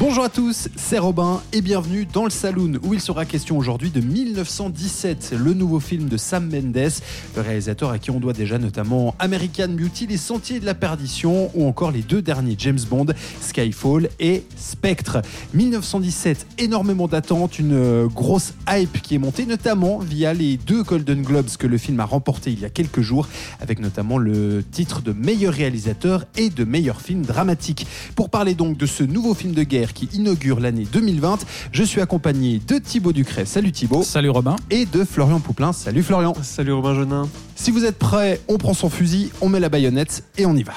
Bonjour à tous, c'est Robin et bienvenue dans le Saloon où il sera question aujourd'hui de 1917, le nouveau film de Sam Mendes, le réalisateur à qui on doit déjà notamment American Beauty, Les Sentiers de la Perdition ou encore les deux derniers James Bond, Skyfall et Spectre. 1917, énormément d'attentes, une euh, grosse hype qui est montée notamment via les deux Golden Globes que le film a remporté il y a quelques jours avec notamment le titre de meilleur réalisateur et de meilleur film dramatique. Pour parler donc de ce nouveau film de guerre qui inaugure l'année 2020. Je suis accompagné de Thibaut Ducret. Salut Thibaut. Salut Robin. Et de Florian Pouplin. Salut Florian. Salut Robin Jeunin. Si vous êtes prêts, on prend son fusil, on met la baïonnette et on y va.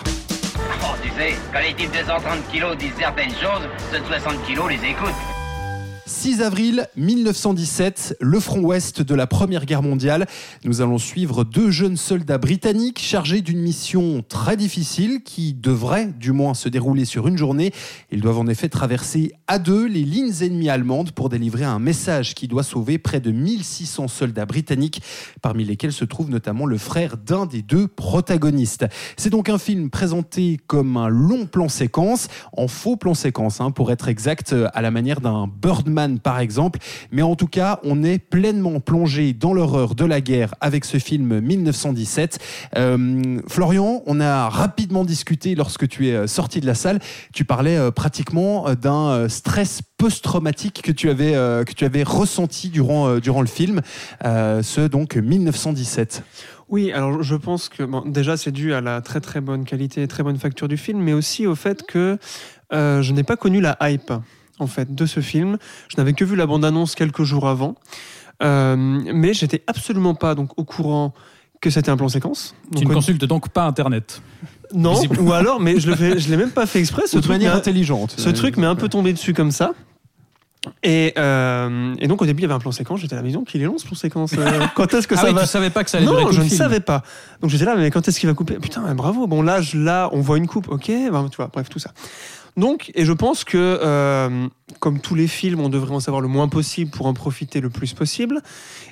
Oh, tu sais, quand les types de 130 kilos disent certaines choses, ceux de 60 kilos les écoutent. 6 avril 1917, le front ouest de la Première Guerre mondiale. Nous allons suivre deux jeunes soldats britanniques chargés d'une mission très difficile qui devrait du moins se dérouler sur une journée. Ils doivent en effet traverser à deux les lignes ennemies allemandes pour délivrer un message qui doit sauver près de 1600 soldats britanniques, parmi lesquels se trouve notamment le frère d'un des deux protagonistes. C'est donc un film présenté comme un long plan séquence, en faux plan séquence hein, pour être exact, à la manière d'un Birdman par exemple. Mais en tout cas, on est pleinement plongé dans l'horreur de la guerre avec ce film 1917. Euh, Florian, on a rapidement discuté lorsque tu es sorti de la salle. Tu parlais euh, pratiquement euh, d'un stress post-traumatique que tu avais que tu avais ressenti durant durant le film, ce donc 1917. Oui, alors je pense que déjà c'est dû à la très très bonne qualité, très bonne facture du film, mais aussi au fait que je n'ai pas connu la hype en fait de ce film. Je n'avais que vu la bande-annonce quelques jours avant, euh, mais j'étais absolument pas donc au courant que c'était un plan séquence. Donc, tu ne consultes donc pas Internet Non, ou alors, mais je je l'ai même pas fait exprès. Ce de manière intelligente. Ce truc m'est un peu tombé dessus comme ça. Et, euh, et, donc au début il y avait un plan séquence, j'étais à la maison, qu'il est long ce plan séquence. Euh, quand est-ce que ah ça oui, va Tu savais pas que ça allait non, je ne film. savais pas. Donc j'étais là, mais quand est-ce qu'il va couper? Putain, bravo. Bon là, je, là, on voit une coupe, ok. Ben, tu vois, bref, tout ça. Donc, et je pense que, euh, comme tous les films, on devrait en savoir le moins possible pour en profiter le plus possible.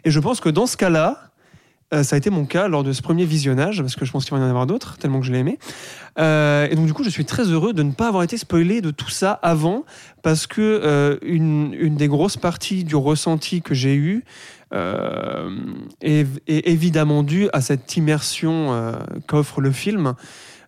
Et je pense que dans ce cas-là, euh, ça a été mon cas lors de ce premier visionnage, parce que je pense qu'il va y en avoir d'autres, tellement que je l'ai aimé. Euh, et donc, du coup, je suis très heureux de ne pas avoir été spoilé de tout ça avant, parce que une, des grosses parties du ressenti que j'ai eu est, évidemment due à cette immersion qu'offre le film.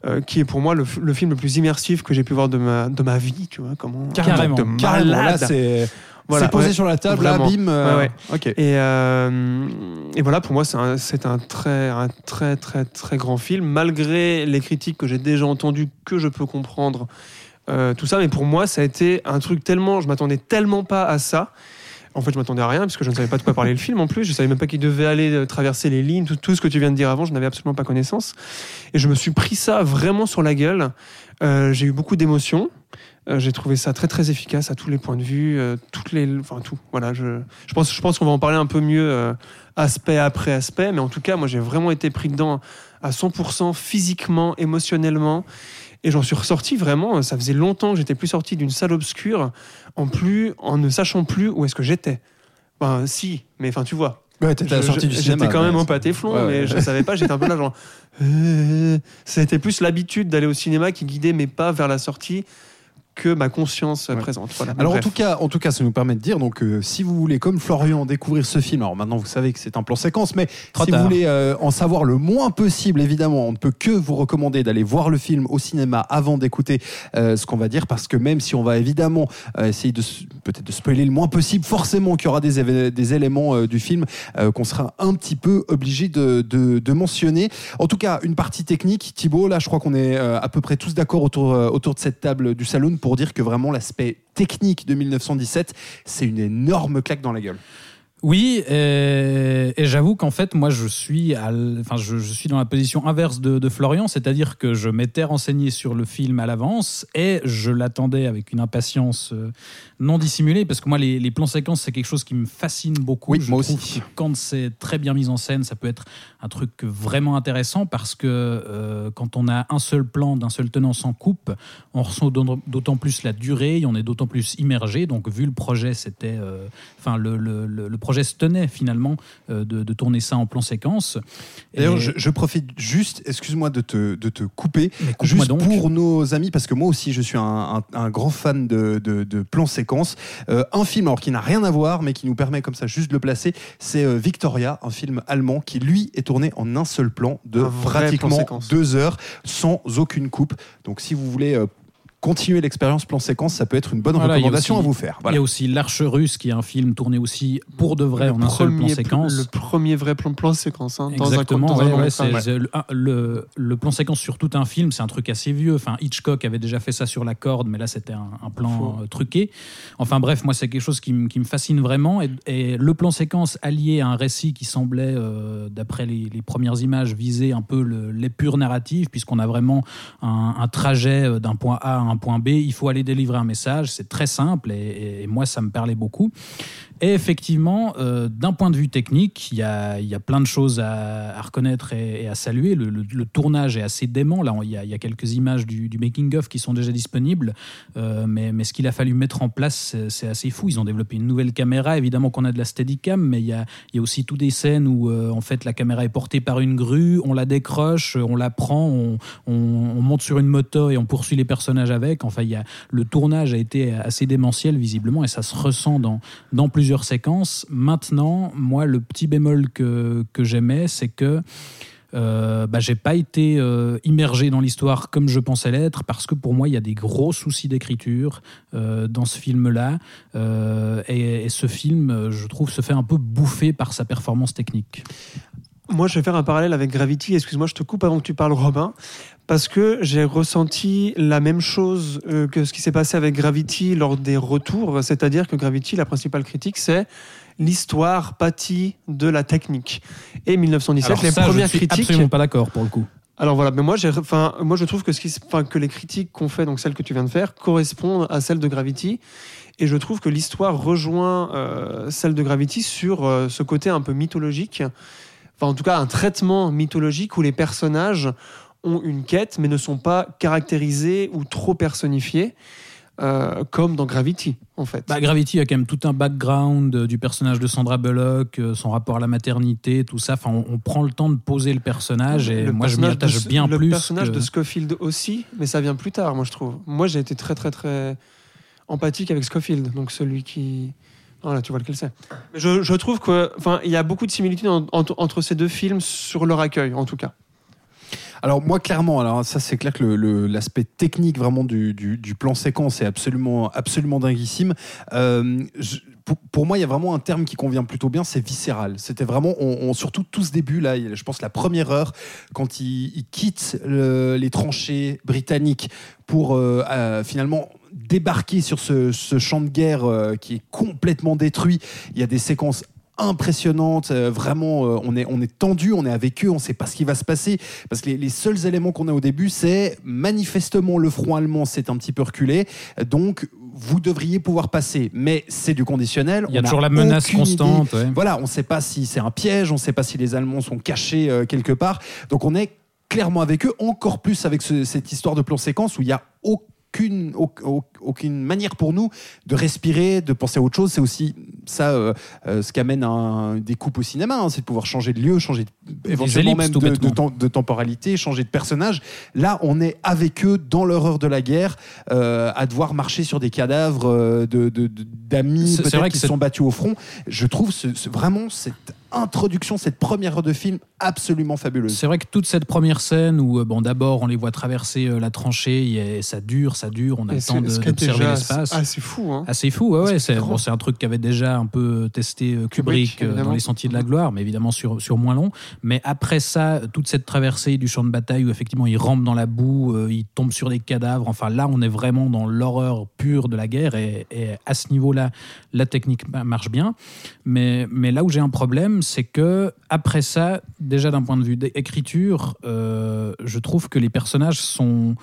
Euh, qui est pour moi le, le, film le plus immersif que j'ai pu voir de ma, de ma vie, tu vois, comment carrément, de carrément c'est voilà, posé ouais, sur la table, là, bim. Euh, ouais, ok. Et, euh, et voilà, pour moi, c'est un, un, très, un très, très, très grand film, malgré les critiques que j'ai déjà entendues, que je peux comprendre, tout ça. Mais pour moi, ça a été un truc tellement, je m'attendais tellement pas à ça. En fait, je m'attendais à rien, parce que je ne savais pas de quoi parler le film en plus. Je savais même pas qu'il devait aller traverser les lignes, tout, ce que tu viens de dire avant, je n'avais absolument pas connaissance. Et je me suis pris ça vraiment sur la gueule. Euh, j'ai eu beaucoup d'émotions. Euh, j'ai trouvé ça très très efficace à tous les points de vue, euh, toutes les, enfin tout. Voilà, je, je pense, je pense qu'on va en parler un peu mieux euh, aspect après aspect, mais en tout cas, moi j'ai vraiment été pris dedans à 100% physiquement, émotionnellement. Et j'en suis ressorti vraiment, ça faisait longtemps que j'étais plus sorti d'une salle obscure en, plus, en ne sachant plus où est-ce que j'étais. Ben si, mais enfin tu vois. Ouais, t'étais sorti du cinéma. J'étais quand même en pâté flon, ouais, mais je savais pas, j'étais un peu là genre... Euh, C'était plus l'habitude d'aller au cinéma qui guidait mes pas vers la sortie que ma conscience ouais. présente. Voilà, alors en tout cas, en tout cas, ça nous permet de dire donc euh, si vous voulez comme Florian découvrir ce film, alors maintenant vous savez que c'est un plan séquence, mais Trop si tard. vous voulez euh, en savoir le moins possible, évidemment, on ne peut que vous recommander d'aller voir le film au cinéma avant d'écouter euh, ce qu'on va dire, parce que même si on va évidemment euh, essayer de peut-être de spoiler le moins possible, forcément qu'il y aura des, des éléments euh, du film qu'on sera un petit peu obligé de, de, de, mentionner. En tout cas, une partie technique, Thibaut, là, je crois qu'on est euh, à peu près tous d'accord autour autour de cette table du salon pour dire que vraiment l'aspect technique de 1917, c'est une énorme claque dans la gueule. Oui, et, et j'avoue qu'en fait, moi, je suis, à enfin, je, je suis dans la position inverse de, de Florian, c'est-à-dire que je m'étais renseigné sur le film à l'avance et je l'attendais avec une impatience euh, non dissimulée, parce que moi, les, les plans séquences, c'est quelque chose qui me fascine beaucoup. Oui, Je moi trouve aussi. que Quand c'est très bien mis en scène, ça peut être un truc vraiment intéressant parce que euh, quand on a un seul plan d'un seul tenant sans coupe, on ressent d'autant- plus la durée, et on est d'autant plus immergé. Donc, vu le projet, c'était, euh, enfin, le, le- le- projet se tenait finalement euh, de, de tourner ça en plan séquence. D'ailleurs, Et- je, je profite juste, excuse-moi de te, de te couper, juste donc. pour nos amis, parce que moi aussi je suis un, un- un grand fan de, de, séquences. Euh, un film, alors qui n'a rien à voir, mais qui nous permet comme ça juste de le placer, c'est Victoria, un film allemand qui lui est tourné en un seul plan de pratiquement deux heures, sans aucune coupe. Donc si vous voulez euh, continuer l'expérience plan séquence, ça peut être une bonne Voilà, recommandation aussi- à vous faire. Il Voilà. y a aussi L'Arche russe, qui est un film tourné aussi pour de vrai en un seul plan séquence. le premier vrai plan, plan séquence. hein, dans un- Exactement, dans un ouais, le, le- le plan séquence sur tout un film, c'est un truc assez vieux. Enfin, Hitchcock avait déjà fait ça sur la corde, mais là c'était un, un plan Faux. euh, truqué. Enfin bref, moi c'est quelque chose qui, me- qui me fascine vraiment. Et, et le plan séquence allié à un récit qui semblait, euh, d'après les, les premières images, viser un peu l'épure narrative, puisqu'on a vraiment un, un trajet euh, d'un point A à un point B. Il faut aller délivrer un message, c'est très simple et, moi ça me parlait beaucoup. Et effectivement, euh, d'un point de vue technique, il y a, y a plein de choses à, reconnaître et, à saluer. Le, tournage est assez dément. Là, il y a, quelques images du, making-of qui sont déjà disponibles. Euh, mais, mais ce qu'il a fallu mettre en place, c'est- assez fou. Ils ont développé une nouvelle caméra. Évidemment qu'on a de la Steadicam, mais il y a, y a aussi toutes des scènes où euh, en fait, la caméra est portée par une grue, on la décroche, on la prend, on, on- on monte sur une moto et on poursuit les personnages avec. Enfin, y a, le tournage a été assez démentiel visiblement et ça se ressent dans, dans plusieurs séquences. Maintenant, moi, le petit bémol que, j'aimais, c'est que euh, bah, j'ai pas été euh, immergé dans l'histoire comme je pensais l'être parce que pour moi il y a des gros soucis d'écriture euh, dans ce film-là Euh, et, ce film, je trouve, se fait un peu bouffer par sa performance technique. Moi, je vais faire un parallèle avec Gravity. Excuse-moi, je te coupe avant que tu parles, Robin. Parce que j'ai ressenti la même chose euh, que ce qui s'est passé avec Gravity lors des retours. C'est-à-dire que Gravity, la principale critique, c'est l'histoire pâtie de la technique. Et 1917, Alors les ça, premières je suis critiques. absolument pas d'accord pour le coup. Alors voilà, mais moi, enfin, moi je trouve que, ce qui, que les critiques qu'on fait, donc celles que tu viens de faire, correspondent à celles de Gravity. Et je trouve que l'histoire rejoint euh, celle de Gravity sur euh, ce côté un peu mythologique. Enfin, en tout cas, un traitement mythologique où les personnages ont une quête, mais ne sont pas caractérisés ou trop personnifiés, euh, comme dans Gravity, en fait. Bah, Gravity a quand même tout un background euh, du personnage de Sandra Bullock, euh, son rapport à la maternité, tout ça. Enfin, on, on prend le temps de poser le personnage et Le moi je m'y personnage de attache bien le plus. personnage que- de Scofield aussi, mais ça vient plus tard, moi je trouve. Moi j'ai été très très très empathique avec Scofield, donc celui qui. Voilà, tu vois lequel c'est. Je, je trouve qu'il y a beaucoup de similitudes en- entre, entre ces deux films sur leur accueil, en tout cas. Alors moi clairement, alors ça c'est clair que le- le- l'aspect technique vraiment du, du- du plan séquence est absolument absolument dinguissime. Euh, je- pour, pour moi, il y a vraiment un terme qui convient plutôt bien, c'est viscéral. C'était vraiment, on, on- surtout tout ce début là, je pense la première heure quand il, il quitte le- les tranchées britanniques pour euh, euh, finalement débarquer sur ce, ce champ de guerre euh, qui est complètement détruit. Il y a des séquences impressionnantes, euh, vraiment, euh, on est, on est tendu, on est avec eux, on ne sait pas ce qui va se passer, parce que les, les seuls éléments qu'on a au début, c'est manifestement le front allemand s'est un petit peu reculé, donc vous devriez pouvoir passer, mais c'est du conditionnel. Il y a on toujours la menace constante. ouais. Voilà, on ne sait pas si c'est un piège, on ne sait pas si les Allemands sont cachés quelque part. Donc on est clairement avec eux, encore plus avec ce- cette histoire de plan séquence où il n'y a kun, og, og aucune manière pour nous de respirer, de penser à autre chose. C'est aussi ça euh, euh, ce qu'amène un, des coupes au cinéma, hein, c'est de pouvoir changer de lieu, changer de- éventuellement ellipses, même de, de temps- de temporalité, changer de personnage. Là, on est avec eux dans l'horreur de la guerre, euh, à devoir marcher sur des cadavres euh, de- de- de- d'amis peut-être qui se sont battus au front. Je trouve ce, ce- vraiment c'est introduction, cette première heure de film absolument fabuleuse. C'est vrai que toute cette première scène où, bon, d'abord, on les voit traverser euh, la tranchée, et ça dure, ça dure, on a le temps de- est d'observer l'espace. assez fou. Hein. Assez fou, ouais, ouais. que C'est c'est bon, c'est un truc qu'avait déjà un peu testé euh, Kubrick, Kubrick, euh, dans. Les Sentiers de la Gloire, mais évidemment sur, sur moins long. Mais après ça, toute cette traversée du champ de bataille où effectivement il rampe dans la boue, euh, il tombe sur des cadavres, enfin là on est vraiment dans l'horreur pure de la guerre et, et à ce niveau-là, la technique ma- marche bien. Mais, mais là où j'ai un problème, c'est que après ça, déjà d'un point de vue d'écriture, euh, je trouve que les personnages sont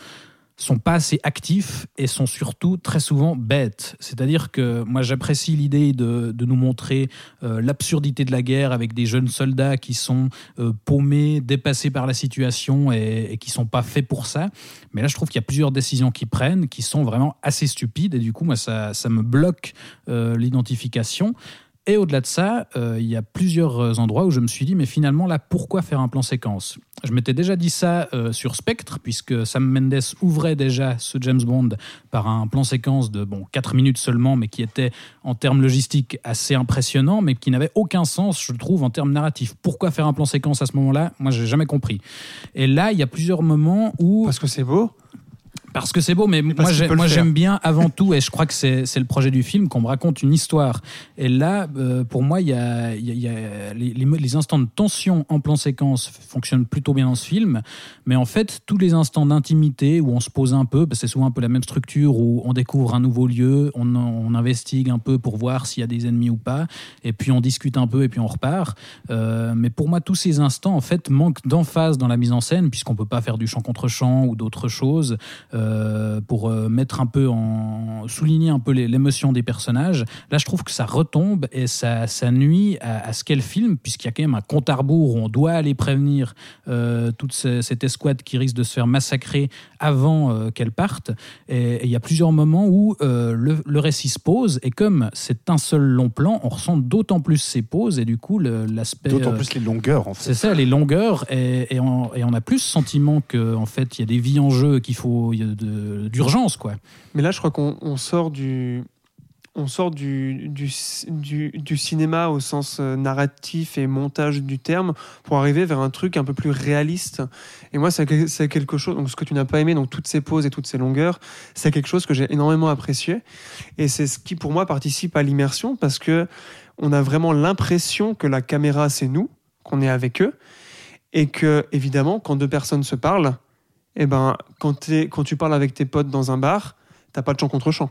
sont pas assez actifs et sont surtout très souvent bêtes. C'est-à-dire que moi j'apprécie l'idée de, de nous montrer euh, l'absurdité de la guerre avec des jeunes soldats qui sont euh, paumés, dépassés par la situation et, et qui sont pas faits pour ça. Mais là je trouve qu'il y a plusieurs décisions qui prennent qui sont vraiment assez stupides et du coup moi ça, ça me bloque euh, l'identification. Et au-delà de ça, euh, il y a plusieurs endroits où je me suis dit, mais finalement, là, pourquoi faire un plan séquence? Je m'étais déjà dit ça euh, sur Spectre, puisque Sam Mendes ouvrait déjà ce James Bond par un plan séquence de bon, 4 minutes seulement, mais qui était en termes logistiques assez impressionnant, mais qui n'avait aucun sens, je trouve, en termes narratifs. Pourquoi faire un plan séquence à ce moment-là? Moi, j'ai jamais compris. Et là, il y a plusieurs moments où... Parce que c'est beau. Parce que c'est beau, mais moi, j'aime bien avant tout, et je crois que c'est le projet du film, qu'on me raconte une histoire. Et là, euh, pour moi, il y a, il y a- il y a les, instants de tension en plan séquence fonctionnent plutôt bien dans ce film, mais en fait, tous les instants d'intimité où on se pose un peu, parce que c'est souvent un peu la même structure, où on découvre un nouveau lieu, on, on investigue un peu pour voir s'il y a des ennemis ou pas, et puis on discute un peu, et puis on repart. Euh, mais pour moi, tous ces instants, en fait, manquent d'emphase dans la mise en scène, puisqu'on peut pas faire du chant contre chant ou d'autres choses euh, pour euh, mettre un peu en souligner un peu l'émotion des personnages. Là, je trouve que ça retombe et ça, ça nuit à, à ce qu'est le film, puisqu'il y a quand même un compte à rebours où on doit aller prévenir euh, toute ce- cette escouade qui risque de se faire massacrer avant euh, qu'elle parte. Et il y a plusieurs moments où euh, le, le récit se pose et comme c'est un seul long plan, on ressent d'autant plus ces pauses et du coup l'aspect D'autant euh, plus les longueurs, en fait. c'est ça, les longueurs, et, et on, et on a plus ce sentiment qu'en en fait, il y a des vies en jeu, qu'il faut y a d'urgence, quoi. Mais là, je crois qu'on on sort du. On sort du, du, cinéma au sens euh, narratif et montage du terme pour arriver vers un truc un peu plus réaliste. Et moi, c'est quelque chose, donc ce que tu n'as pas aimé, donc toutes ces pauses et toutes ces longueurs, c'est quelque chose que j'ai énormément apprécié. Et c'est ce qui, pour moi, participe à l'immersion parce que on a vraiment l'impression que la caméra, c'est nous, qu'on est avec eux. Et que, évidemment, quand deux personnes se parlent, eh ben, quand, tu parles avec tes potes dans un bar, t'as pas de chant contre chant.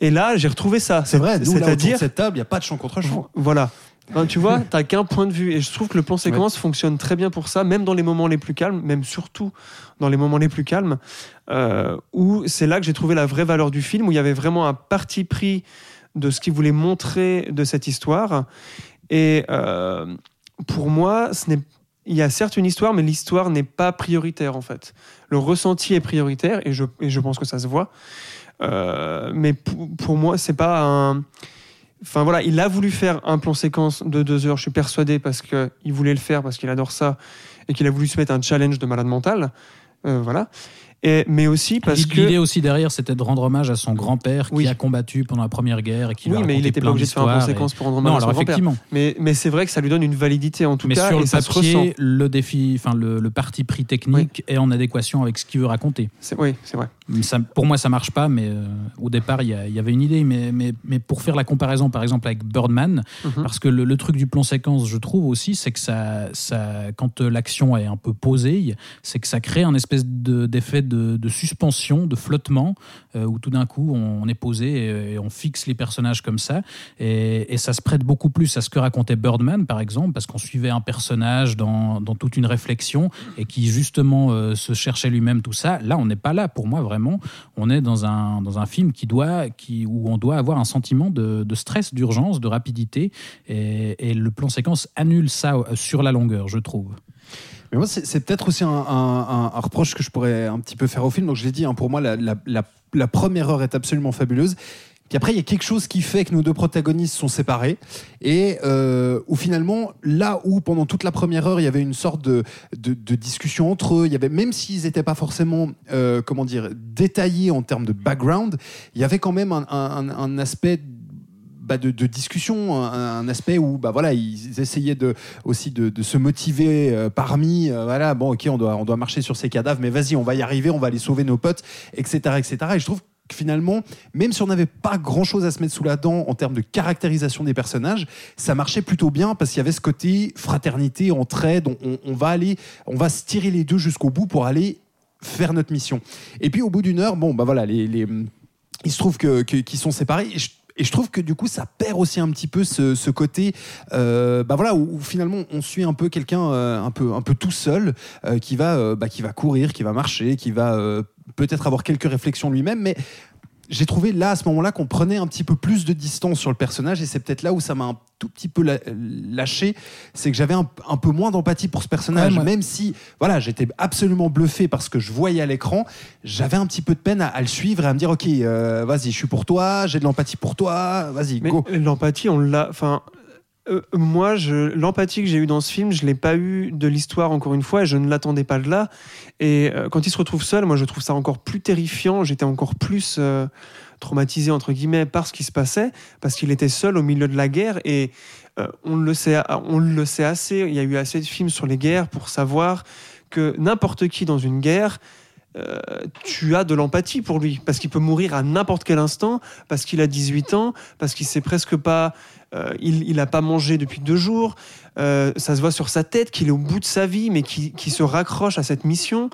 Et là, j'ai retrouvé ça. C'est vrai, C'est-à-dire, cette table, il n'y a pas de chant contre chant. voilà. Enfin, tu vois, t'as qu'un point de vue. Et je trouve que le plan séquence fonctionne très bien pour ça, même dans les moments les plus calmes, même surtout dans les moments les plus calmes, euh, où c'est là que j'ai trouvé la vraie valeur du film, où il y avait vraiment un parti pris de ce qu'il voulait montrer de cette histoire. Et euh, pour moi, ce n'est il y a certes une histoire, mais l'histoire n'est pas prioritaire en fait. Le ressenti est prioritaire et je, je pense que ça se voit. Euh, mais pour, pour moi, c'est pas un. Enfin voilà, il a voulu faire un plan séquence de deux heures, je suis persuadé, parce qu'il voulait le faire, parce qu'il adore ça, et qu'il a voulu se mettre un challenge de malade mental. Euh, voilà. Et, mais aussi parce L'idée que. aussi derrière, c'était de rendre hommage à son grand-père qui a combattu pendant la Première Guerre et qui lui a Oui, mais il n'était pas obligé de faire un plan d'histoires et- séquence pour rendre Non, hommage à alors son grand-père. effectivement. Mais, mais c'est vrai que ça lui donne une validité en tout Mais cas, sur et le ça papier, le défi, enfin le, le parti pris technique est en adéquation avec ce qu'il veut raconter. C'est- Oui, c'est vrai. Ça- pour moi, ça marche pas, mais euh, au départ, il y, avait une idée. Mais, mais, mais pour faire la comparaison, par exemple, avec Birdman, Mhm. parce que le, le truc du plan séquence, je trouve aussi, c'est que ça, ça, quand euh, l'action est un peu posée, c'est que ça crée un espèce de- d'effet de, de suspension, de flottement, où tout d'un coup, on, est posé et, on fixe les personnages comme ça. Et, ça se prête beaucoup plus à ce que racontait Birdman, par exemple, parce qu'on suivait un personnage dans, dans toute une réflexion et qui, justement, euh, se cherchait lui-même tout ça. Là, on n'est pas là, pour moi, vraiment. On est dans un, dans un film qui doit, qui, où on doit avoir un sentiment de, de stress, d'urgence, de rapidité. Et, et le plan séquence annule ça euh, sur la longueur, je trouve. Mais moi, c'est peut-être aussi un, reproche que je pourrais un petit peu faire au film. Donc, je l'ai dit, hein, pour moi, la, première heure est absolument fabuleuse. Puis après, il y a quelque chose qui fait que nos deux protagonistes sont séparés. Et euh, où finalement, là où pendant toute la première heure, il y avait une sorte de, discussion entre eux, il y avait, même s'ils n'étaient pas forcément, euh, comment dire, détaillés en termes de background, il y avait quand même un aspect de, discussion, un, aspect où bah, voilà, ils essayaient de, aussi de, se motiver euh, parmi, euh, voilà, bon, ok, on doit, on doit marcher sur ces cadavres, mais vas-y, on va y arriver, on va aller sauver nos potes, etc. etc. Et je trouve que finalement, même si on n'avait pas grand chose à se mettre sous la dent en termes de caractérisation des personnages, ça marchait plutôt bien parce qu'il y avait ce côté fraternité, entraide, on, on- va aller, on va se tirer les deux jusqu'au bout pour aller faire notre mission. Et puis au bout d'une heure, bon, bah voilà, les, les- il se trouve que, que- qu'ils sont séparés. Et je trouve que du coup, ça perd aussi un petit peu ce, côté, euh, bah voilà, où, finalement on suit un peu quelqu'un euh, un peu un peu tout seul euh, qui va euh, bah, qui va courir, qui va marcher, qui va peut-être avoir quelques réflexions lui-même, mais j'ai trouvé là à ce moment-là qu'on prenait un petit peu plus de distance sur le personnage et c'est peut-être là où ça m'a un tout petit peu lâché, c'est que j'avais un, un peu moins d'empathie pour ce personnage, Ouais, même si voilà j'étais absolument bluffé par ce que je voyais à l'écran, j'avais un petit peu de peine à, à le suivre et à me dire ok euh, vas-y je suis pour toi, j'ai de l'empathie pour toi, vas-y go. l'empathie, on l'a. Enfin, euh, moi, l'empathie que j'ai eue dans ce film, je l'ai pas eu de l'histoire encore une fois, et je ne l'attendais pas de là. Et euh, quand il se retrouve seul, moi, je trouve ça encore plus terrifiant. J'étais encore plus euh, traumatisé entre guillemets par ce qui se passait, parce qu'il était seul au milieu de la guerre. Et euh, on le sait, on le sait assez. Il y a eu assez de films sur les guerres pour savoir que n'importe qui dans une guerre tu as de l'empathie pour lui parce qu'il peut mourir à n'importe quel instant, parce qu'il a 18 ans, parce qu'il sait presque pas, il, il a pas mangé depuis deux jours. Euh, ça se voit sur sa tête qu'il est au bout de sa vie, mais qui, qui se raccroche à cette mission.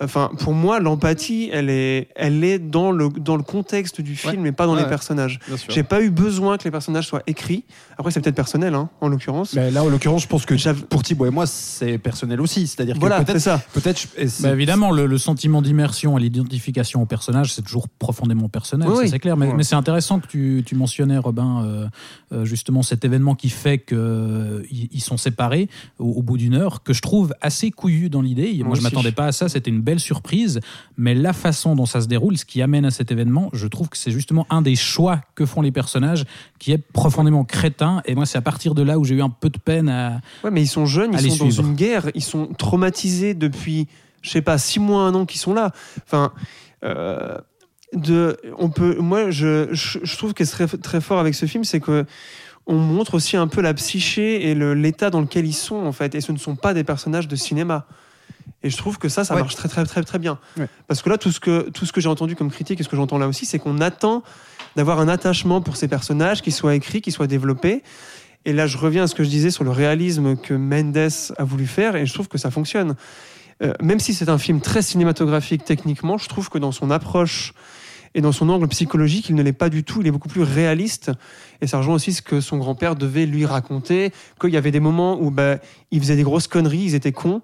Enfin, pour moi, l'empathie, elle est, elle est dans le dans le contexte du film, et pas dans Ouais, les ouais. personnages. J'ai pas eu besoin que les personnages soient écrits. Après, c'est peut-être personnel, hein, en l'occurrence. Mais là en l'occurrence je pense que pour Thibaut et moi c'est personnel aussi, c'est-à-dire que Voilà, peut-être ça. peut-être Bah, évidemment, le, le sentiment d'immersion et l'identification au personnage, c'est toujours profondément personnel, Oui, c'est clair. Mais, Ouais. mais c'est intéressant que tu, tu mentionnais, Robin, euh, euh, justement cet événement qui fait qu'ils ils sont séparés au, au bout d'une heure, que je trouve assez couillu dans l'idée. Moi, Moi je m'attendais pas à ça, c'était une belle surprise. Mais la façon dont ça se déroule, ce qui amène à cet événement, je trouve que c'est justement un des choix que font les personnages qui est profondément crétin. Et moi, c'est à partir de là où j'ai eu un peu de peine à. Ouais, mais ils sont jeunes, ils sont dans une guerre, ils sont traumatisés depuis, je sais pas, six mois, un an qu'ils sont là. Enfin, euh, de, on peut, moi, je, je, je trouve que ce serait très fort avec ce film, c'est que on montre aussi un peu la psyché et le- l'état dans lequel ils sont en fait, et ce ne sont pas des personnages de cinéma. Et je trouve que ça, ça Ouais. marche très très très très bien. Ouais. Parce que là, tout ce que tout ce que j'ai entendu comme critique et ce que j'entends là aussi, c'est qu'on attend d'avoir un attachement pour ces personnages, qui soient écrits, qui soient développés. Et là, je reviens à ce que je disais sur le réalisme que Mendes a voulu faire, et je trouve que ça fonctionne. Euh, même si c'est un film très cinématographique techniquement, je trouve que dans son approche et dans son angle psychologique, il ne l'est pas du tout. Il est beaucoup plus réaliste. Et ça rejoint aussi ce que son grand-père devait lui raconter, qu'il y avait des moments où bah, il faisait des grosses conneries, ils étaient cons,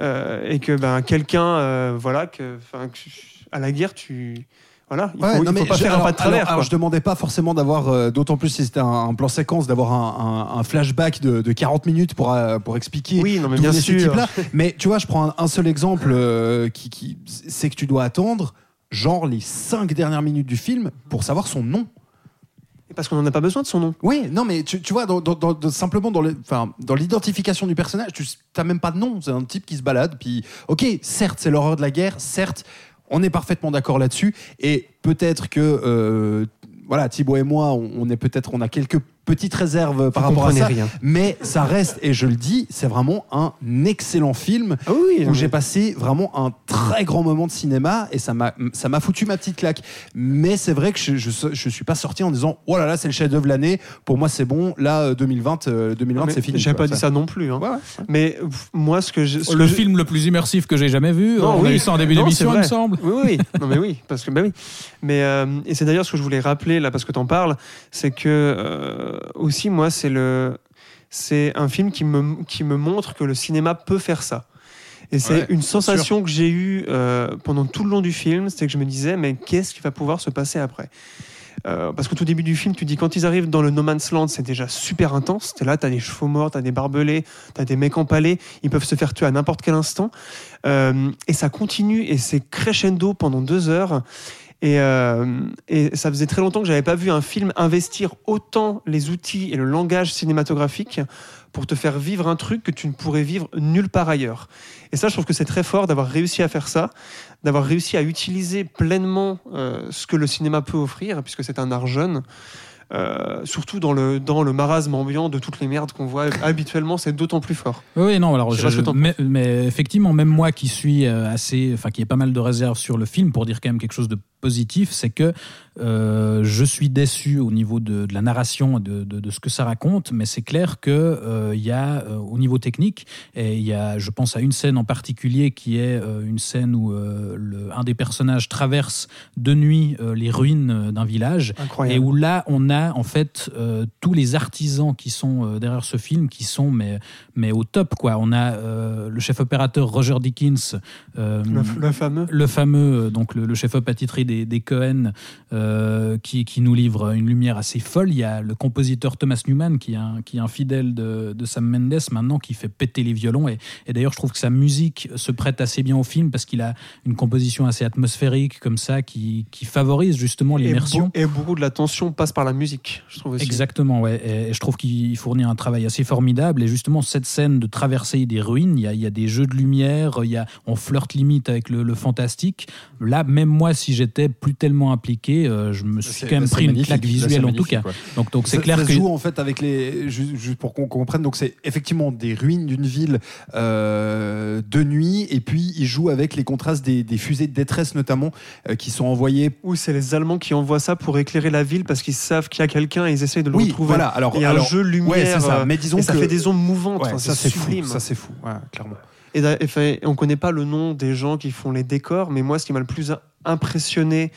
euh, et que ben quelqu'un, euh, voilà, que, enfin, que à la guerre, tu voilà, il Ouais, non, faut pas je- faire un pas de travers. alors- alors, je demandais pas forcément d'avoir, euh, d'autant plus si c'était un, un plan séquence, d'avoir un, un- un flashback de, de 40 minutes pour, euh, pour expliquer oui, non mais d'où bien venait ce sûr. type-là. Mais tu vois, je prends un, un seul exemple euh, qui, qui c'est que tu dois attendre genre les 5 dernières minutes du film pour savoir son nom. Parce qu'on n'en a pas besoin de son nom. Oui, non, mais tu, tu vois, dans, dans- dans- simplement dans l'identification du personnage, tu n'as même pas de nom. C'est un type qui se balade. Puis, ok, certes, c'est l'horreur de la guerre. Certes, on est parfaitement d'accord là-dessus. Et peut-être que, euh, voilà, Thibaut et moi, on, on est peut-être, on a quelques petites réserves par Vous rapport à ça. rien. Mais ça reste, et je le dis, c'est vraiment un excellent film Ah oui, où j'ai passé vraiment un très grand moment de cinéma et ça m'a ça m'a foutu ma petite claque. Mais c'est vrai que je, je je suis pas sorti en disant oh là là c'est le chef d'œuvre de l'année. Pour moi c'est bon. Là euh, 2020 euh, 2020 Mais c'est fini. J'ai pas dit ça non plus. hein. Ouais, ouais. Mais moi, ce que ce Le que film le plus immersif que j'ai jamais vu. Non, on a oui. eu ça en début d'émission, il me semble. Oui, oui, oui. non mais oui, parce que bah oui. Mais euh, et c'est d'ailleurs ce que je voulais rappeler là, parce que t'en parles, c'est que euh, aussi moi c'est le, c'est un film qui me qui me montre que le cinéma peut faire ça. Et c'est Ouais, une sensation que j'ai eue euh, pendant tout le long du film, c'était que je me disais mais qu'est-ce qui va pouvoir se passer après? Euh, parce qu'au tout début du film, tu dis quand ils arrivent dans le No Man's Land, c'est déjà super intense. T'es là, t'as des chevaux morts, t'as des barbelés, t'as des mecs empalés. Ils peuvent se faire tuer à n'importe quel instant. Euh, et ça continue et c'est crescendo pendant deux heures. Et, euh, et ça faisait très longtemps que j'avais pas vu un film investir autant les outils et le langage cinématographique pour te faire vivre un truc que tu ne pourrais vivre nulle part ailleurs. Et ça, je trouve que c'est très fort d'avoir réussi à faire ça, d'avoir réussi à utiliser pleinement euh, ce que le cinéma peut offrir, puisque c'est un art jeune. Euh, surtout dans le, dans le marasme ambiant de toutes les merdes qu'on voit habituellement, c'est d'autant plus fort. Oui, non, alors Je t'en mais, mais effectivement, même moi qui suis euh, assez, enfin qui ai pas mal de réserves sur le film pour dire quand même quelque chose de positif, c'est que euh, je suis déçu au niveau de, de la narration, de, de, de ce que ça raconte, mais c'est clair que euh, il y a euh, au niveau technique, et il y a, je pense à une scène en particulier qui est euh, une scène où euh, le, un des personnages traverse de nuit euh, les ruines euh, d'un village. Et Incroyable. où là, on a en fait euh, tous les artisans qui sont euh, derrière ce film, qui sont mais, mais au top. quoi. On a euh, le chef opérateur Roger Dickens, le, le fameux. le fameux, donc le, le chef op attitré des, des Cohen, qui, qui nous livre une lumière assez folle. Il y a le compositeur Thomas Newman, qui est un, qui est un fidèle de, de Sam Mendes maintenant, qui fait péter les violons. Et, et d'ailleurs, je trouve que sa musique se prête assez bien au film parce qu'il a une composition assez atmosphérique, comme ça, qui, qui favorise justement l'immersion. et beaucoup de la tension passe par la musique, je trouve aussi. Exactement, ouais. Et, et je trouve qu'il fournit un travail assez formidable. Et justement, cette scène de traversée des ruines, il y a, il y a des jeux de lumière, il y a, on flirte limite avec le, le fantastique. Là, même moi, si j'étais plus tellement impliqué, euh, je me suis quand même pris une claque visuelle en tout cas. ouais. Donc, donc c'est clair ça que. joue en fait avec les juste, juste pour qu'on comprenne donc c'est effectivement des ruines d'une ville euh, de nuit et puis il joue avec les contrastes des, des fusées de détresse notamment euh, qui sont envoyées Ou c'est les Allemands qui envoient ça pour éclairrer la ville parce qu'ils savent qu'il y a quelqu'un et ils essayent de le oui retrouver. voilà alors Il y a alors un jeu lumière. ouais c'est ça mais disons et ça que fait des ombres mouvantes. Ouais, ça c'est fou ça c'est fou ouais, clairement Et, d'a- et fait- on connaît pas le nom des gens qui font les décors, mais moi, ce qui m'a le plus impressionné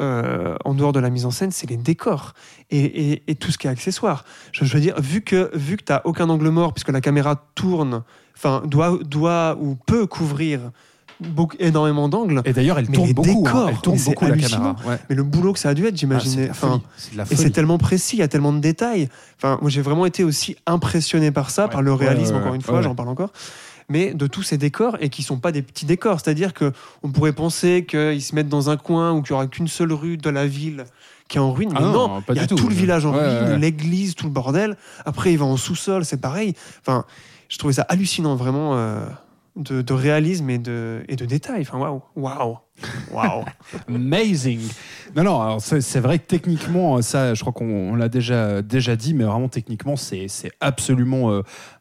euh, en dehors de la mise en scène, c'est les décors et, et- et tout ce qui est accessoire. Je, je veux dire, vu que vu que t'as aucun angle mort, puisque la caméra tourne, enfin doit doit ou peut couvrir beaucoup, énormément d'angles. et d'ailleurs elle Mais tourne les beaucoup hein, elle tourne beaucoup la caméra ouais. Mais le boulot que ça a dû être, Ah, j'imaginais. enfin, et c'est tellement précis, il y a tellement de détails. Enfin, moi, j'ai vraiment été aussi impressionné par ça, Ouais. par le réalisme, ouais, encore une fois, j'en parle encore. Mais de tous ces décors et qui sont pas des petits décors. C'est-à-dire que on pourrait penser qu'ils se mettent dans un coin ou qu'il y aura qu'une seule rue de la ville qui est en ruine. Mais Ah non, il y a tout. tout le village en Ouais, ruine, ouais. l'église, tout le bordel. Après, il va en sous-sol, c'est pareil. Enfin, je trouvais ça hallucinant, vraiment, euh, de, de réalisme et de, et de détails. Enfin, waouh, waouh, waouh. Amazing. Non, non, alors c'est vrai que techniquement, ça, je crois qu'on on l'a déjà, déjà dit, mais vraiment techniquement, c'est c'est absolument euh,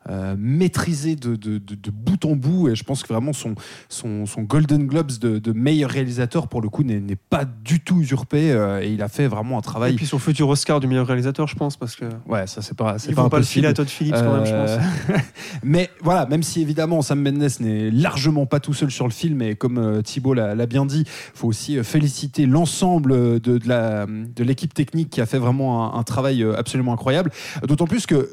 euh, maîtrisé de, de, de- de bout en bout. Et je pense que vraiment son, son, son Golden Globes de, de meilleur réalisateur, pour le coup, n'est pas du tout usurpé. euh, et il a fait vraiment un Et travail. puis son futur Oscar du meilleur réalisateur, je pense, parce que ouais, ça, c'est pas, c'est ils pas vont pas le filer à Todd Phillips quand même, je pense. Mais voilà, même si évidemment Sam Mendes n'est largement pas tout seul sur le film, et comme euh, Thibault l'a l'a bien dit, il faut aussi euh, féliciter l'ensemble de, de l'équipe technique qui a fait vraiment un, travail euh, absolument incroyable. D'autant plus que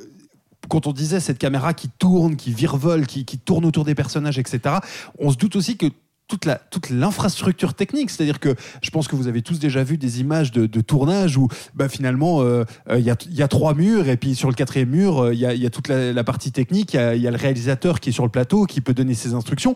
quand on disait cette caméra qui tourne, qui virevole, qui, tourne autour des personnages, etc., on se doute aussi que toute l'infrastructure technique, c'est-à-dire que je pense que vous avez tous déjà vu des images de, tournage où bah, finalement euh, euh, il y, a, trois murs et puis sur le quatrième mur euh, il y, a, toute la, partie technique, il y a le réalisateur qui est sur le plateau qui peut donner ses instructions.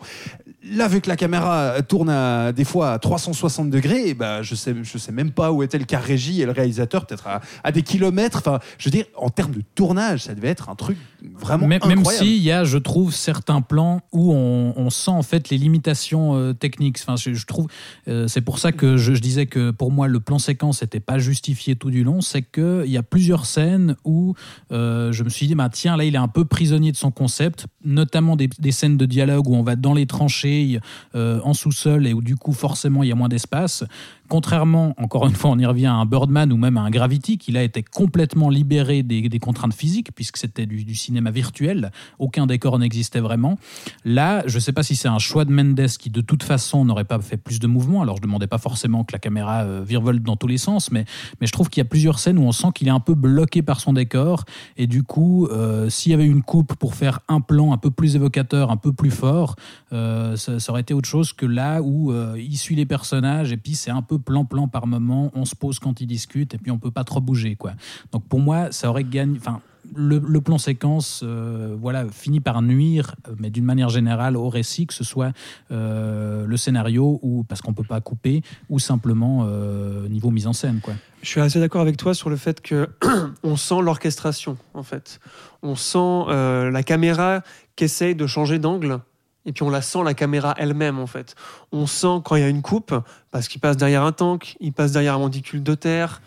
Là, vu que la caméra tourne à, des fois à 360 degrés, eh ben, je sais, je sais même pas où était le car régie et le réalisateur, peut-être à, à des kilomètres. Enfin, je veux dire, en termes de tournage, ça devait être un truc vraiment Même, même incroyable. s'il y a, je trouve, certains plans où on, on sent en fait les limitations euh, techniques. Enfin, je, je trouve, euh, c'est pour ça que je, je disais que pour moi le plan séquence n'était pas justifié tout du long. C'est que il y a plusieurs scènes où euh, je me suis dit, bah tiens, là il est un peu prisonnier de son concept, notamment des, scènes de dialogue où on va dans les tranchées euh, en sous-sol et où du coup forcément il y a moins d'espace. Contrairement, encore une fois, on y revient à un Birdman ou même à un Gravity, qui là était complètement libéré des, contraintes physiques, puisque c'était du, cinéma virtuel, aucun décor n'existait vraiment. Là, je ne sais pas si c'est un choix de Mendes qui, de toute façon, n'aurait pas fait plus de mouvements. Alors, je ne demandais pas forcément que la caméra euh, virevolte dans tous les sens, mais, mais je trouve qu'il y a plusieurs scènes où on sent qu'il est un peu bloqué par son décor. Et du coup, euh, s'il y avait une coupe pour faire un plan un peu plus évocateur, un peu plus fort, euh, ça, ça aurait été autre chose que là où euh, il suit les personnages et puis c'est un peu plan-plan par moment, on se pose quand ils discutent et puis on peut pas trop bouger. quoi. Donc pour moi, ça aurait gagné. Enfin, le, plan séquence euh, voilà, finit par nuire, mais d'une manière générale, au récit, que ce soit euh, le scénario, ou parce qu'on peut pas couper, ou simplement euh, niveau mise en scène. Quoi. Je suis assez d'accord avec toi sur le fait que on sent l'orchestration en fait. On sent la caméra qui essaye de changer d'angle et puis on la sent la caméra elle-même en fait. On sent quand il y a une coupe parce qu'il passe derrière un tank, il passe derrière un monticule de terre.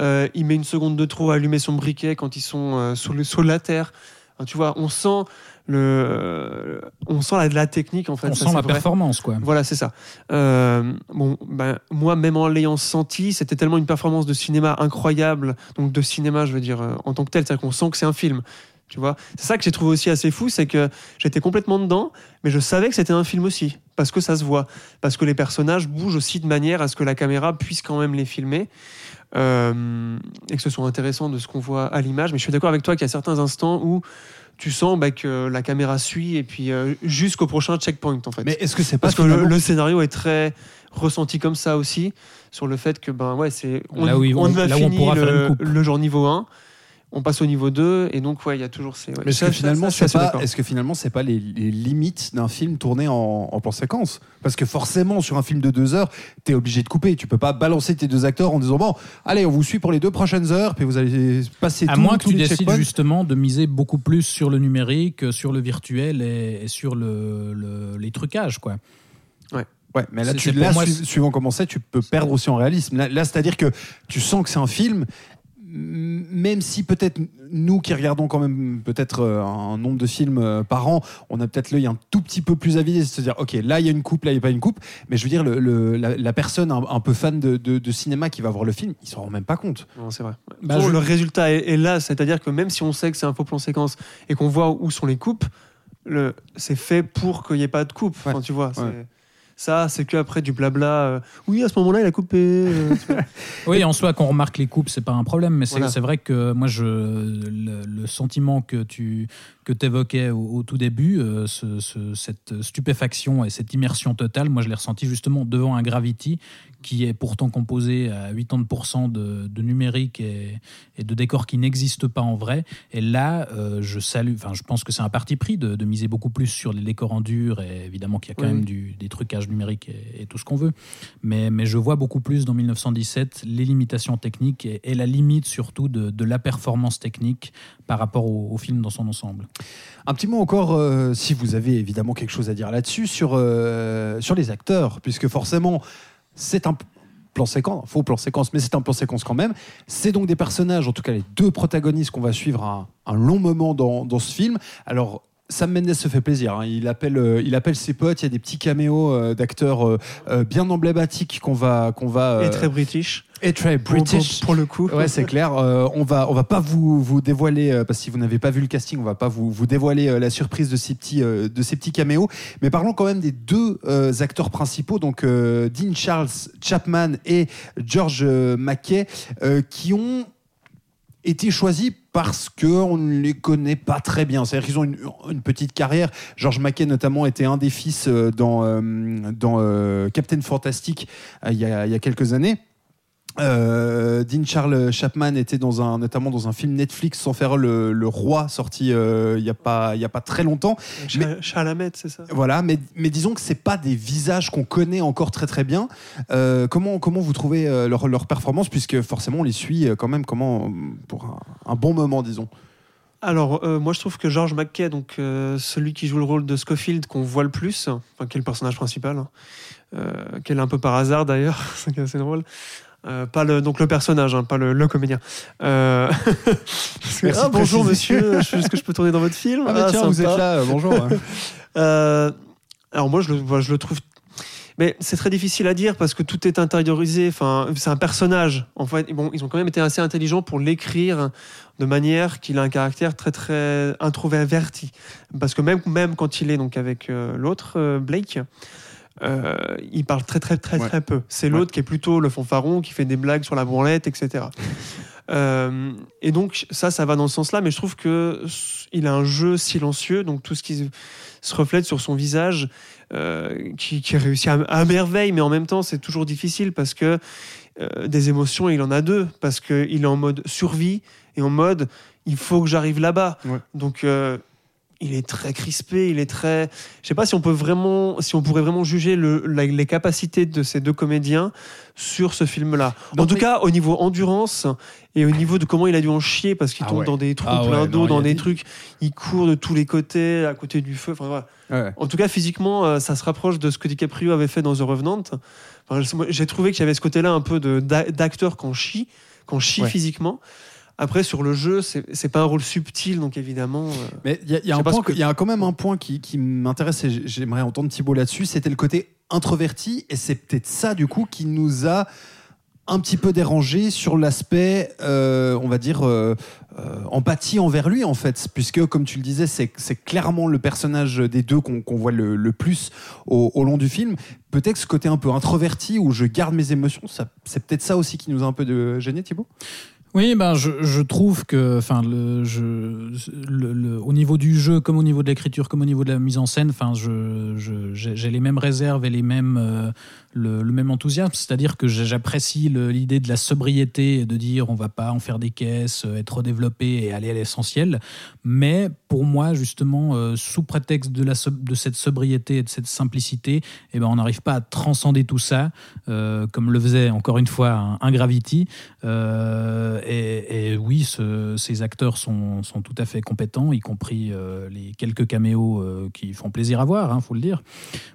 Euh, il met une seconde de trop à allumer son briquet quand ils sont euh, sous, le, sous la terre. Enfin, tu vois, on sent le, on sent la, la technique en fait. On ça, sent la vrai. performance, quoi. Voilà, c'est ça. Euh, bon, ben, moi, même en l'ayant senti, c'était tellement une performance de cinéma incroyable. Donc, de cinéma, je veux dire, en tant que tel, c'est-à-dire qu'on sent que c'est un film. Tu vois, c'est ça que j'ai trouvé aussi assez fou, c'est que j'étais complètement dedans, mais je savais que c'était un film aussi, parce que ça se voit, parce que les personnages bougent aussi de manière à ce que la caméra puisse quand même les filmer. Euh, et que ce soit intéressant de ce qu'on voit à l'image. Mais je suis d'accord avec toi qu'il y a certains instants où tu sens bah, que la caméra suit et puis euh, jusqu'au prochain checkpoint en fait. Mais est-ce que c'est pas Parce que le, le scénario est très ressenti comme ça aussi, sur le fait que ben ouais, c'est on, Là où on a là où on fini pourra faire le, le genre niveau 1, on passe au niveau 2 et donc ouais, il y a toujours ces ouais. Mais est-ce Ça, que finalement, c'est pas, est-ce que finalement, c'est pas les, les limites d'un film tourné en, en plan séquence Parce que forcément, sur un film de deux heures, t'es obligé de couper. Tu peux pas balancer tes deux acteurs en disant bon, allez, on vous suit pour les deux prochaines heures, puis vous allez passer À tout- moins que tu décides justement de miser beaucoup plus sur le numérique, sur le virtuel et, et sur le, le- les trucages, quoi. Ouais, mais là, tu, là moi, suivant comment c'est, tu peux perdre aussi en réalisme. Là, là, c'est-à-dire que tu sens que c'est un film, même si peut-être nous qui regardons quand même peut-être euh, un nombre de films euh, par an, on a peut-être l'œil un tout petit peu plus avisé, c'est-à-dire ok, là il y a une coupe, là il n'y a pas une coupe, mais je veux dire le, le- la, la personne un, un peu fan de, de- de cinéma qui va voir le film, il s'en rend même pas compte. Non, c'est vrai. Bah, Bon, je- Le résultat est, est là, c'est-à-dire que même si on sait que c'est un faux plan séquence et qu'on voit où sont les coupes, le, c'est fait pour qu'il n'y ait pas de coupe. Enfin, tu vois, Ouais. Ça, c'est que après du blabla. euh, oui, à ce moment-là, il a coupé. euh, tu vois. Oui, en soi, qu'on remarque les coupes, c'est pas un problème, mais c'est Voilà. c'est vrai que moi, je, le, le sentiment que tu que évoquais au, au tout début, euh, ce- ce- cette stupéfaction et cette immersion totale, moi, je l'ai ressenti justement devant un Gravity qui est pourtant composé à 80% de, de numérique et, et de décors qui n'existent pas en vrai. Et là, euh, je salue, enfin, je pense que c'est un parti pris de, de miser beaucoup plus sur les décors en dur et évidemment qu'il y a quand Oui. même du, des trucages numériques et, et tout ce qu'on veut. Mais, mais je vois beaucoup plus dans 1917 les limitations techniques et, et la limite surtout de, de la performance technique par rapport au, au film dans son ensemble. Un petit mot encore, euh, si vous avez évidemment quelque chose à dire là-dessus, sur, euh, sur les acteurs, puisque forcément, c'est un plan séquence, faux plan séquence, mais c'est un plan séquence quand même. C'est donc des personnages, en tout cas les deux protagonistes qu'on va suivre un, long moment dans, ce film. Alors, Sam Mendes se fait plaisir. hein. Il, appelle, euh, il appelle ses potes. Il y a des petits caméos euh, d'acteurs euh, bien emblématiques qu'on va, qu'on va Et très british. Et très British. Pour, pour le coup. Ouais, c'est clair. Euh, on va, on va pas vous, vous dévoiler euh, parce que si vous n'avez pas vu le casting, on va pas vous, vous dévoiler euh, la surprise de ces petits, euh, de ces petits caméos. Mais parlons quand même des deux euh, acteurs principaux, donc euh, Dean Charles Chapman et George Mackay, euh, qui ont été choisis parce que on ne les connaît pas très bien. C'est-à-dire qu'ils ont une, une petite carrière. George Mackay notamment était un des fils euh, dans, euh, dans euh, Captain Fantastic euh, il y, a, il y a quelques années. Euh, Dean Charles Chapman était dans un, notamment dans un film Netflix sans faire le, le roi sorti euh, il n'y a, pas- il y a pas très longtemps. Cha- Chalamet, c'est ça? Voilà, mais, mais disons que c'est pas des visages qu'on connaît encore très très bien. Euh, comment, comment vous trouvez euh, leur, leur performance? Puisque forcément on les suit euh, quand même comment, pour un, un bon moment disons. Alors, euh, moi, je trouve que George Mackay, donc euh, celui qui joue le rôle de Scofield, qu'on voit le plus, enfin, qui est le personnage principal, hein, euh, qui est un peu par hasard d'ailleurs, c'est assez drôle. Euh, pas le, donc le personnage, hein, pas le, le comédien. Euh, ah, bonjour monsieur, est-ce que je peux tourner dans votre film Ah, bah tiens, vous êtes là, euh, bonjour. Euh, alors moi, je le, moi, je le trouve. Mais c'est très difficile à dire parce que tout est intériorisé. Enfin, c'est un personnage. En fait, bon, ils ont quand même été assez intelligents pour l'écrire de manière qu'il a un caractère très très introverti. Parce que même même quand il est donc avec euh, l'autre euh, Blake. Euh, il parle très très très Ouais. très peu. C'est l'autre qui est plutôt le fanfaron, qui fait des blagues sur la branlette, etc. Euh, et donc ça, ça va dans ce sens-là, mais je trouve que il a un jeu silencieux, donc tout ce qui se- reflète sur son visage, euh, qui, qui réussit à, à merveille, mais en même temps c'est toujours difficile parce que des émotions, il en a deux, parce qu'il est en mode survie et en mode il faut que j'arrive là-bas. Ouais. Donc il est très crispé, il est très. Je sais pas si on peut vraiment, si on pourrait vraiment juger le, la- les capacités de ces deux comédiens sur ce film-là. En tout mais- cas, au niveau endurance et au niveau de comment il a dû en chier parce qu'il Ah tombe ouais. dans des trous Ah plein d'eau, dans des trucs, il court de tous les côtés, à côté du feu. Enfin, voilà. Ouais. En tout cas, physiquement, euh, ça se rapproche de ce que DiCaprio avait fait dans The Revenant. Enfin, J'ai trouvé qu'il y avait ce côté-là un peu d'acteur qu'on chie qu'on chie physiquement. Après, sur le jeu, c'est pas un rôle subtil, donc évidemment. euh, Mais il y que- y a quand même un point qui, qui m'intéresse et j'aimerais entendre Thibault là-dessus, c'était le côté introverti et c'est peut-être ça du coup qui nous a un petit peu dérangé sur l'aspect, euh, on va dire, euh, euh, empathie envers lui en fait, puisque comme tu le disais, c'est clairement le personnage des deux qu'on voit le, le plus au, au long du film. Peut-être ce côté un peu introverti où je garde mes émotions, c'est peut-être ça aussi qui nous a un peu de gêné, Thibault Oui, ben je, trouve que, enfin, au niveau du jeu, comme au niveau de l'écriture, comme au niveau de la mise en scène, enfin, je, j'ai les mêmes réserves et les mêmes, euh, le, même enthousiasme. C'est-à-dire que j'apprécie l'idée de la sobriété, de dire on va pas en faire des caisses, euh, être développé et aller à l'essentiel. Mais pour moi, justement, euh, sous prétexte de, cette sobriété et de cette simplicité, eh ben, on n'arrive pas à transcender tout ça, euh, comme le faisait encore une fois un, Gravity. Et, oui, ce- ces acteurs sont, tout à fait compétents, y compris les quelques caméos qui font plaisir à voir, il faut le dire.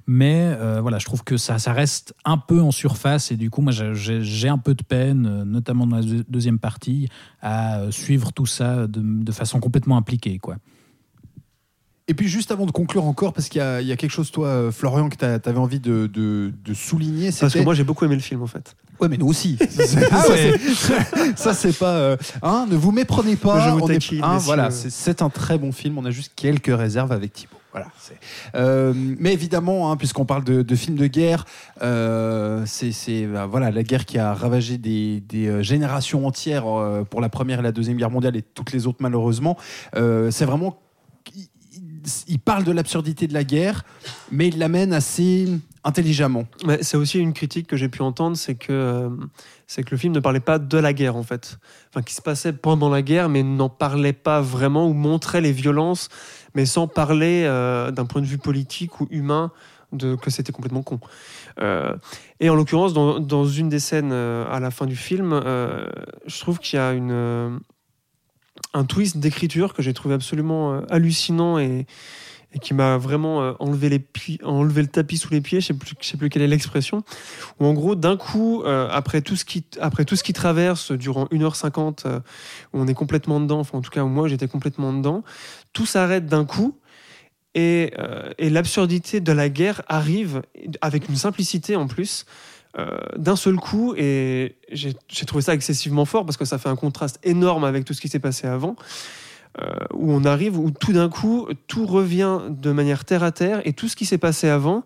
Mais voilà, je trouve que ça reste un peu en surface et du coup, moi, j'ai- un peu de peine, euh, notamment dans la deux- deuxième partie, à euh, suivre tout ça de, de façon complètement impliquée, quoi. Et puis juste avant de conclure encore, parce qu'il y, a- il y a quelque chose, toi, euh, Florian, que tu avais envie de, de- de souligner. Parce que moi, j'ai beaucoup aimé le film, en fait. Ouais, mais nous aussi. Ah ça, ouais. c'est- ça, c'est pas. euh, hein, ne vous méprenez pas. Je vous on est- hein, voilà, c'est c'est un très bon film. On a juste quelques réserves avec Thibaut. Euh, mais évidemment, hein, puisqu'on parle de, de films de guerre, euh, c'est bah, voilà la guerre qui a ravagé des, euh, générations entières pour la première et la deuxième guerre mondiale et toutes les autres malheureusement. C'est vraiment il- il parle de l'absurdité de la guerre, mais il l'amène assez intelligemment. C'est aussi une critique que j'ai pu entendre, c'est que, c'est que le film ne parlait pas de la guerre, en fait. Enfin, qui se passait pendant la guerre, mais n'en parlait pas vraiment ou montrait les violences, mais sans parler euh, d'un point de vue politique ou humain de, que c'était complètement con. Euh, et en l'occurrence, dans, dans une des scènes euh, à la fin du film, je trouve qu'il y a une, un twist d'écriture que j'ai trouvé absolument hallucinant et, et qui m'a vraiment euh, enlevé, le tapis sous les pieds, je je sais plus quelle est l'expression, où en gros, d'un coup, euh, après, tout ce qui, traverse durant 1h50, euh, où on est complètement dedans, enfin en tout cas où moi j'étais complètement dedans, tout s'arrête d'un coup, et, euh, l'absurdité de la guerre arrive avec une simplicité en plus. euh, d'un seul coup, et j'ai trouvé ça excessivement fort parce que ça fait un contraste énorme avec tout ce qui s'est passé avant euh, où on arrive, où tout d'un coup, tout revient de manière terre à terre, et tout ce qui s'est passé avant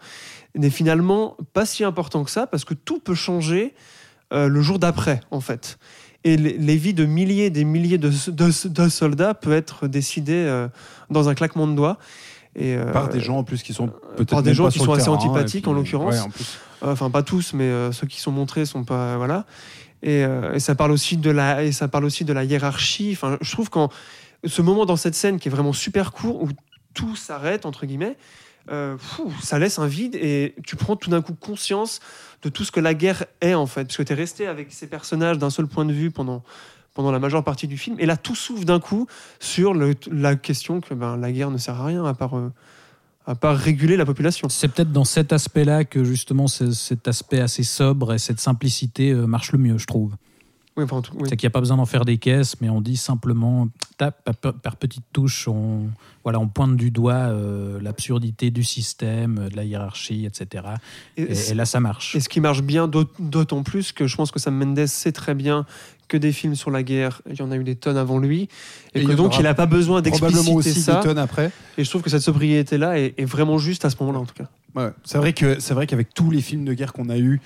n'est finalement pas si important que ça, parce que tout peut changer euh, le jour d'après, en fait. Et les, les vies de milliers et des milliers de, de- de soldats peuvent être décidées euh, dans un claquement de doigts. Et, euh, par des gens en plus qui sont peut-être par des gens qui sont assez terrain, antipathiques, puis- en l'occurrence. ouais, en plus. enfin pas tous, mais euh, ceux qui sont montrés sont pas voilà. Et, euh, et ça parle aussi de la et ça parle aussi de la hiérarchie. Enfin, je trouve quand ce moment dans cette scène qui est vraiment super court où tout s'arrête entre guillemets, euh, ça laisse un vide et tu prends tout d'un coup conscience de tout ce que la guerre est en fait, parce que tu es resté avec ces personnages d'un seul point de vue pendant pendant la majeure partie du film, et là tout s'ouvre d'un coup sur la question que ben, la guerre ne sert à rien à part euh, à part réguler la population. C'est peut-être dans cet aspect-là que justement ce- cet aspect assez sobre et cette simplicité euh, marche le mieux, je trouve. Oui, enfin, en tout- oui. C'est qu'il n'y a pas besoin d'en faire des caisses, mais on dit simplement, tape, par, par petites touches, on, voilà, on pointe du doigt euh, l'absurdité du système, euh, de la hiérarchie, etc. Et- Et, et là, ça marche. Et ce qui marche bien, d'aut- d'autant plus que je pense que Sam Mendes sait très bien que des films sur la guerre, il y en a eu des tonnes avant lui, et, que donc il n'a pas besoin d'expliciter aussi ça. des tonnes après. Et je trouve que cette sobriété-là est, est vraiment juste à ce moment-là, en tout cas. Ouais. C'est vrai que c'est vrai qu'avec tous les films de guerre qu'on a eu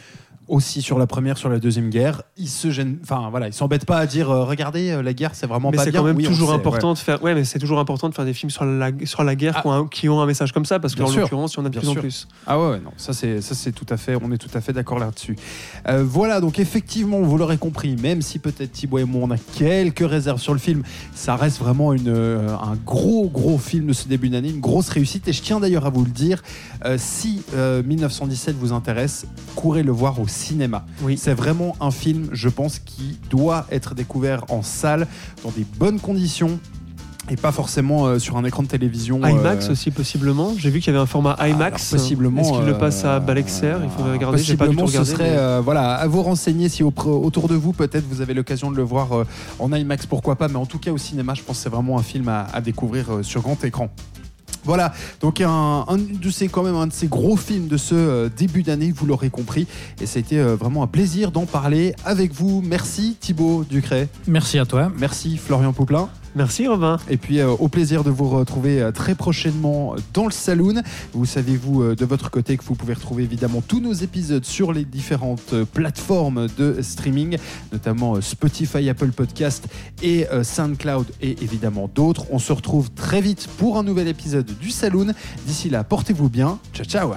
aussi sur la première, sur la deuxième guerre, ils se gênent, enfin voilà, ils s'embêtent pas à dire euh, regardez euh, la guerre c'est vraiment mais pas c'est bien. quand même Oui, on toujours sait, important de faire. Ouais, mais c'est toujours important de faire des films sur la sur la guerre Ah. qui, ont un, qui ont un message comme ça, parce qu'en sûr. l'occurrence, il y en a de Bien plus en plus. Ah ouais, non, ça c'est ça c'est tout à fait, on est tout à fait d'accord là-dessus. Euh, voilà, donc effectivement, vous l'aurez compris, même si peut-être Thibaut et moi on a quelques réserves sur le film, ça reste vraiment une, euh, un gros gros film de ce début d'année, une grosse réussite. Et je tiens d'ailleurs à vous le dire, si euh, 1917 vous intéresse, courez le voir au cinéma. Oui. C'est vraiment un film, je pense, qui doit être découvert en salle dans des bonnes conditions. et pas forcément euh, sur un écran de télévision. IMAX euh, aussi possiblement. J'ai vu qu'il y avait un format alors, IMAX. possiblement. Est-ce qu'il le euh, passe à Balexer? Il faudrait regarder. J'ai pas du tout Possiblement, regardé. ce serait mais- euh, voilà, à vous renseigner si au- autour de vous, peut-être, vous avez l'occasion de le voir euh, en IMAX, pourquoi pas, mais en tout cas au cinéma, je pense que c'est vraiment un film à, à découvrir euh, sur grand écran. Voilà, donc un, un de ces quand même un de ces gros films de ce euh, début d'année, vous l'aurez compris, et ça a été euh, vraiment un plaisir d'en parler avec vous. Merci Thibaut Ducret, Merci à toi. merci Florian Pouplin. Merci Robin. Et puis euh, au plaisir de vous retrouver euh, très prochainement dans le saloon. Vous savez vous euh, de votre côté que vous pouvez retrouver évidemment tous nos épisodes sur les différentes plateformes de streaming, notamment Spotify, Apple Podcast et SoundCloud et évidemment d'autres. On se retrouve très vite pour un nouvel épisode du saloon. D'ici là, portez-vous bien. Ciao ciao.